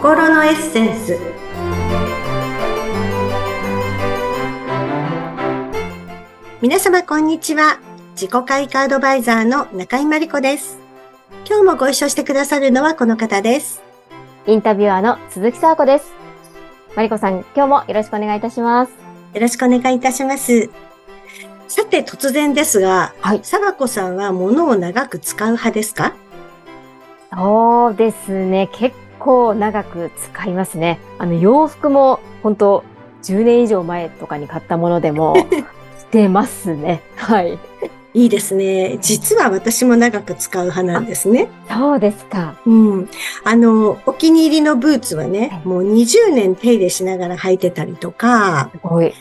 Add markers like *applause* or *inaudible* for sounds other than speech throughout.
心のエッセンス。皆様こんにちは。自己開花アドバイザーの中井真理子です。今日もご一緒してくださるのはこの方です。インタビュアーの鈴木沙子です。真理子さん今日もよろしくお願いいたします。よろしくお願いいたします。さて突然ですが、はい、さ子さんは物を長く使う派ですか？そうですね。結構長く使いますね。あの洋服も本当10年以上前とかに買ったものでも *laughs* 着てますね。はい。いいですね。実は私も長く使う派なんですね。そうですか。うん。あの、お気に入りのブーツはね、もう20年手入れしながら履いてたりとか、すごい。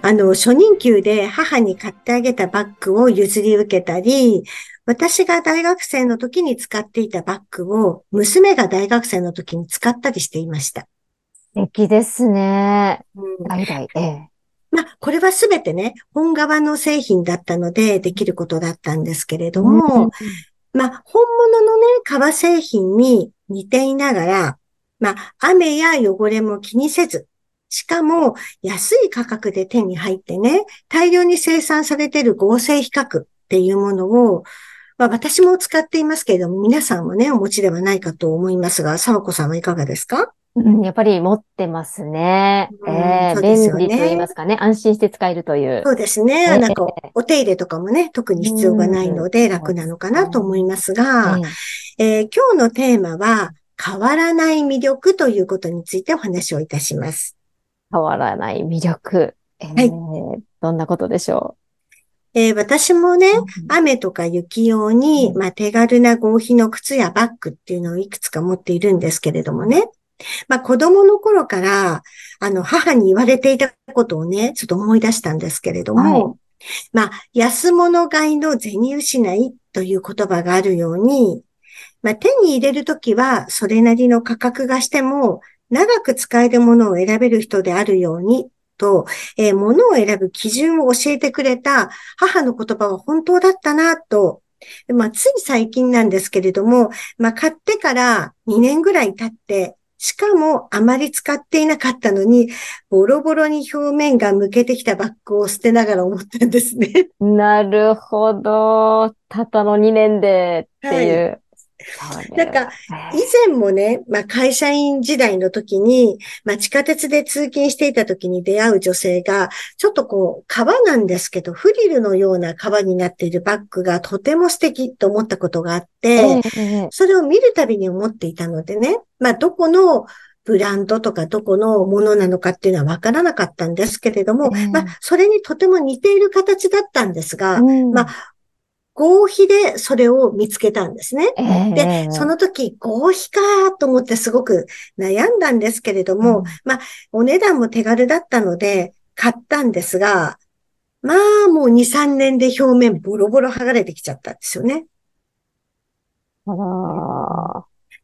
あの、初任給で母に買ってあげたバッグを譲り受けたり、私が大学生の時に使っていたバッグを娘が大学生の時に使ったりしていました。素敵ですね。うん、代々、ええ。まあ、これはすべてね、本側の製品だったのでできることだったんですけれども、うん、まあ、本物のね、革製品に似ていながら、まあ、雨や汚れも気にせず、しかも安い価格で手に入ってね、大量に生産されている合成比較っていうものを、まあ、私も使っていますけれども、皆さんもね、お持ちではないかと思いますが、沢子さんはいかがですか？うん、やっぱり持ってますね。うん、えー、ね、便利と言いますかね。安心して使えるという。そうですね。えー、なんか、お手入れとかもね、特に必要がないので楽なのかなと思いますが、えー、今日のテーマは、変わらない魅力ということについてお話をいたします。変わらない魅力。えー、はい。どんなことでしょう？えー、私もね、雨とか雪用に、まあ、手軽な合皮の靴やバッグっていうのをいくつか持っているんですけれどもね。まあ子供の頃から、あの、母に言われていたことをね、ちょっと思い出したんですけれども、はい、まあ、安物買いの銭失いという言葉があるように、まあ、手に入れるときはそれなりの価格がしても、長く使えるものを選べる人であるようにと、えー、物を選ぶ基準を教えてくれた母の言葉は本当だったなと、まあ、つい最近なんですけれども、まあ、買ってから2年ぐらい経って、しかもあまり使っていなかったのに、ボロボロに表面が剥けてきたバッグを捨てながら思ったんですね。なるほど。たったの2年でっていう。はいなんか、以前もね、まあ会社員時代の時に、まあ地下鉄で通勤していた時に出会う女性が、ちょっとこう、革なんですけど、フリルのような革になっているバッグがとても素敵と思ったことがあって、それを見るたびに思っていたのでね、まあどこのブランドとかどこのものなのかっていうのはわからなかったんですけれども、まあそれにとても似ている形だったんですが、まあ合皮でそれを見つけたんですね。えー、で、その時合皮かと思ってすごく悩んだんですけれども、うん、まあ、お値段も手軽だったので買ったんですが、まあもう2、3年で表面ボロボロ剥がれてきちゃったんですよね。あ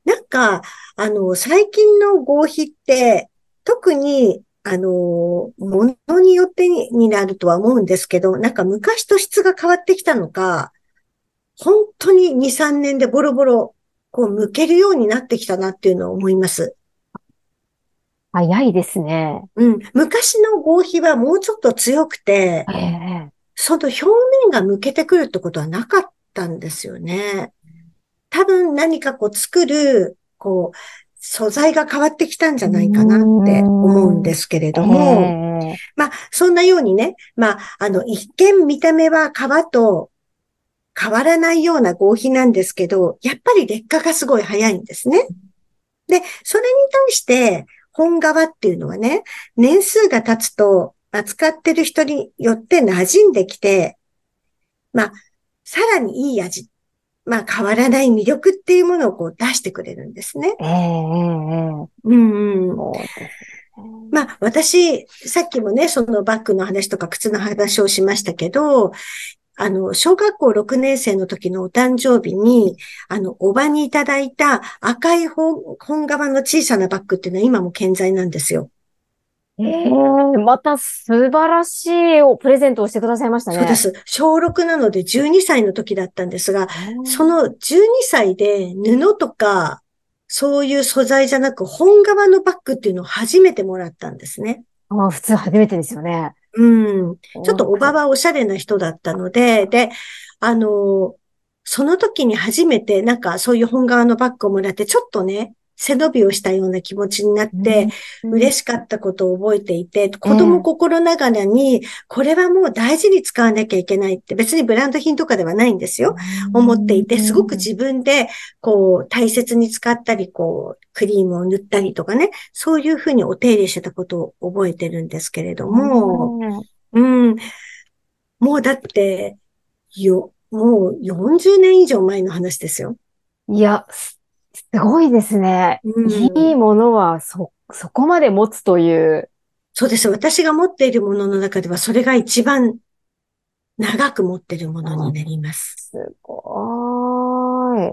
なんか、あの、最近の合皮って、特にあの、ものによってになるとは思うんですけど、なんか昔と質が変わってきたのか、本当に2、3年でボロボロ、こう、向けるようになってきたなっていうのを思います。早いですね。うん。昔の合皮はもうちょっと強くて、えー、その表面が向けてくるってことはなかったんですよね。多分何かこう作る、こう、素材が変わってきたんじゃないかなって思うんですけれども、えー、まあ、そんなようにね、まあ、あの、一見見た目は皮と変わらないような合皮なんですけど、やっぱり劣化がすごい早いんですね。で、それに対して本革っていうのはね、年数が経つと扱ってる人によって馴染んできて、まあ、さらにいい味、まあ変わらない魅力っていうものをこう出してくれるんですね。ええー、うんうん。まあ、私、さっきもね、そのバッグの話とか靴の話をしましたけど、あの、小学校6年生の時のお誕生日に、あの、おばにいただいた赤い本、本革の小さなバッグっていうのは今も健在なんですよ。ええー、また素晴らしいおプレゼントをしてくださいましたね。そうです。小6なので12歳の時だったんですが、その12歳で布とかそういう素材じゃなく本革のバッグっていうのを初めてもらったんですね。あ普通初めてですよね。うん。ちょっとおばはおしゃれな人だったので、で、あの、その時に初めてなんかそういう本革のバッグをもらって、ちょっとね、背伸びをしたような気持ちになって、嬉しかったことを覚えていて、子供心ながらに、これはもう大事に使わなきゃいけないって、別にブランド品とかではないんですよ。思っていて、すごく自分で、こう、大切に使ったり、こう、クリームを塗ったりとかね、そういうふうにお手入れしてたことを覚えてるんですけれども、うん、もうだって、よ、もう40年以上前の話ですよ。いや、すごいですね。うん、いいものはそ、そこまで持つという。そうです。私が持っているものの中では、それが一番長く持っているものになります。すごい。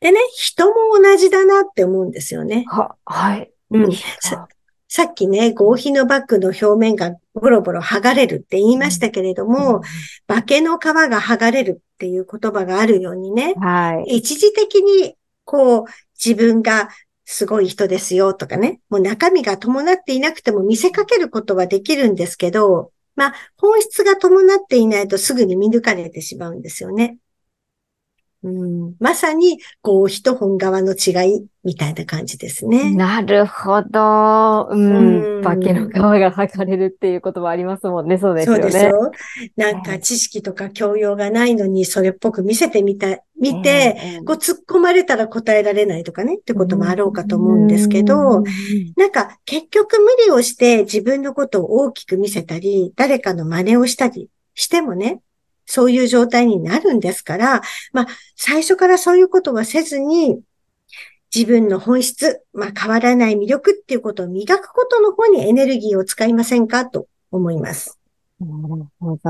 でね、人も同じだなって思うんですよね。は、はい。うん。ささっきね、合皮のバッグの表面がボロボロ剥がれるって言いましたけれども、うん、化けの皮が剥がれるっていう言葉があるようにね、はい、一時的にこう、自分がすごい人ですよとかね、もう中身が伴っていなくても見せかけることはできるんですけど、まあ、本質が伴っていないとすぐに見抜かれてしまうんですよね。うん、まさに、こう、人本側の違いみたいな感じですね。なるほど。うん。化けの皮が剥がれるっていう言葉ありますもんね。そうですよね。そうですよ。なんか知識とか教養がないのにそれっぽく見せてみた、見て、えー、こう突っ込まれたら答えられないとかね、ってこともあろうかと思うんですけど、なんか結局無理をして自分のことを大きく見せたり、誰かの真似をしたりしてもね、そういう状態になるんですから、まあ、最初からそういうことはせずに、自分の本質、まあ、変わらない魅力っていうことを磨くことの方にエネルギーを使いませんか？と思います。なるほど。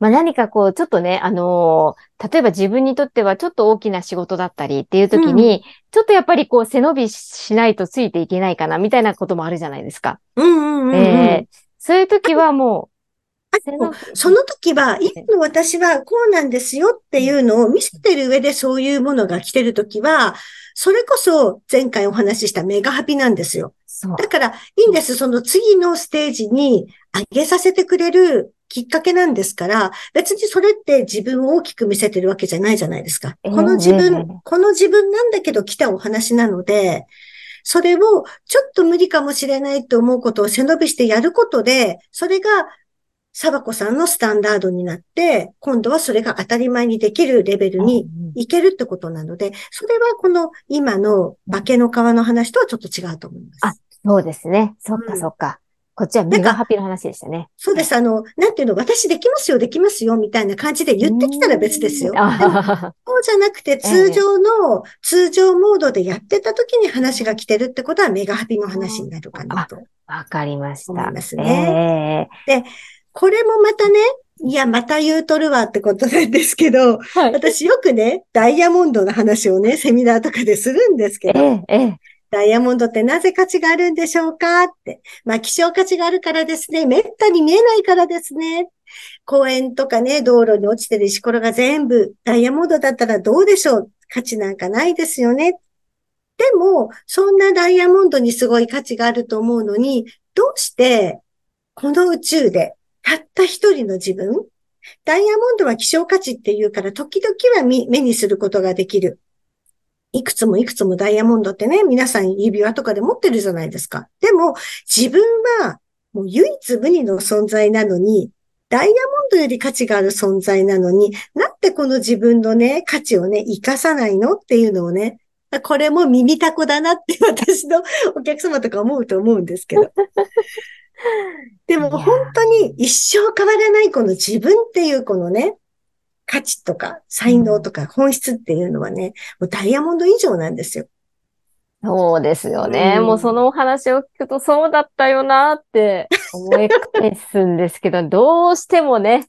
まあ、何かこう、ちょっとね、あのー、例えば自分にとってはちょっと大きな仕事だったりっていう時に、うん、ちょっとやっぱりこう背伸びしないとついていけないかな、みたいなこともあるじゃないですか。うんうんうん、うん、えー、そういう時はもう、その時は、今の私はこうなんですよっていうのを見せてる上でそういうものが来てる時は、それこそ前回お話ししたメガハピなんですよ。だからいいんです。その次のステージに上げさせてくれるきっかけなんですから、別にそれって自分を大きく見せてるわけじゃないじゃないですか。この自分、この自分なんだけど来たお話なので、それをちょっと無理かもしれないと思うことを背伸びしてやることで、それがサバコさんのスタンダードになって、今度はそれが当たり前にできるレベルにいけるってことなので、それはこの今の化けの皮の話とはちょっと違うと思います。あ、そうですね。そっかそっか。こっちはメガハピの話でしたね。そうです。あの、なんていうの、私できますよ、できますよ、みたいな感じで言ってきたら別ですよ。そうじゃなくて、*laughs* 通常の、通常モードでやってた時に話が来てるってことはメガハピの話になるかなと。わかりました。思いますね。えー、で、これもまたね、いや、また言うとるわってことなんですけど、はい、私よくね、ダイヤモンドの話をね、セミナーとかでするんですけど、ええ、ダイヤモンドってなぜ価値があるんでしょうかって。まあ、希少価値があるからですね。めったに見えないからですね。公園とかね、道路に落ちてる石ころが全部ダイヤモンドだったらどうでしょう価値なんかないですよね。でも、そんなダイヤモンドにすごい価値があると思うのに、どうして、この宇宙でたった一人の自分ダイヤモンドは希少価値っていうから、時々は目にすることができる。いくつもいくつもダイヤモンドってね、皆さん指輪とかで持ってるじゃないですか。でも、自分はもう唯一無二の存在なのに、ダイヤモンドより価値がある存在なのに、なんでこの自分のね、価値をね、活かさないのっていうのをね、これも耳たこだなって私のお客様とか思うと思うんですけど。でも本当に一生変わらないこの自分っていうこのね、価値とか才能とか本質っていうのはね、もうダイヤモンド以上なんですよ。そうですよね。うん、もうそのお話を聞くとそうだったよなって思い返すんですけど、*laughs* どうしてもね、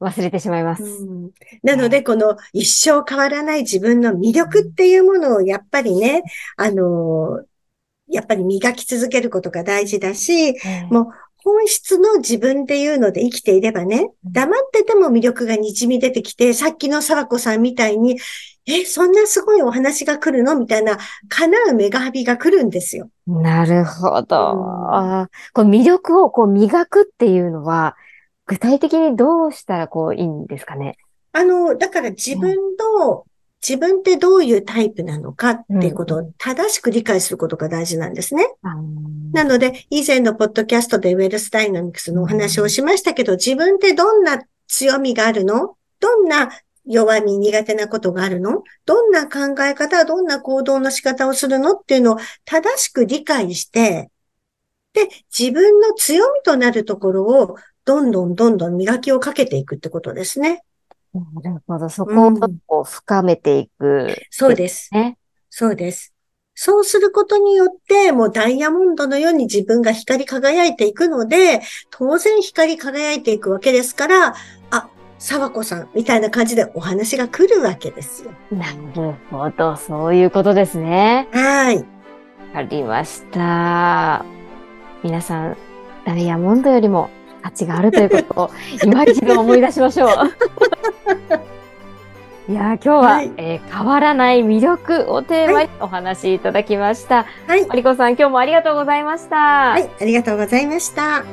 忘れてしまいます。うん、なので、この一生変わらない自分の魅力っていうものをやっぱりね、あのやっぱり磨き続けることが大事だし、もう本質の自分っていうので生きていればね、黙ってても魅力が滲み出てきて、さっきの沢子さんみたいに、え、そんなすごいお話が来るのみたいな、叶うメガハビが来るんですよ。なるほど。うん、こう魅力をこう磨くっていうのは、具体的にどうしたらこういいんですかね？あの、だから自分の自分ってどういうタイプなのかっていうことを正しく理解することが大事なんですね。なので、以前のポッドキャストでウェルスダイナミクスのお話をしましたけど、自分ってどんな強みがあるの？どんな弱み、苦手なことがあるの？どんな考え方、どんな行動の仕方をするのっていうのを正しく理解して、で、自分の強みとなるところをどんどんどんどん磨きをかけていくってことですね。なるほど。そこをこう深めていく、ねうん、そうです。ね。そうです。そうすることによって、もうダイヤモンドのように自分が光り輝いていくので、当然光り輝いていくわけですから、あ、沢子さんみたいな感じでお話が来るわけですよ。なるほど。そういうことですね。はい。わかりました。皆さん、ダイヤモンドよりも価値があるということを今一度思い出しましょう。*laughs* いや今日は、はい、えー、変わらない魅力をテーマにお話しいただきました。はい。マリコさん、今日もありがとうございました。はい、ありがとうございました。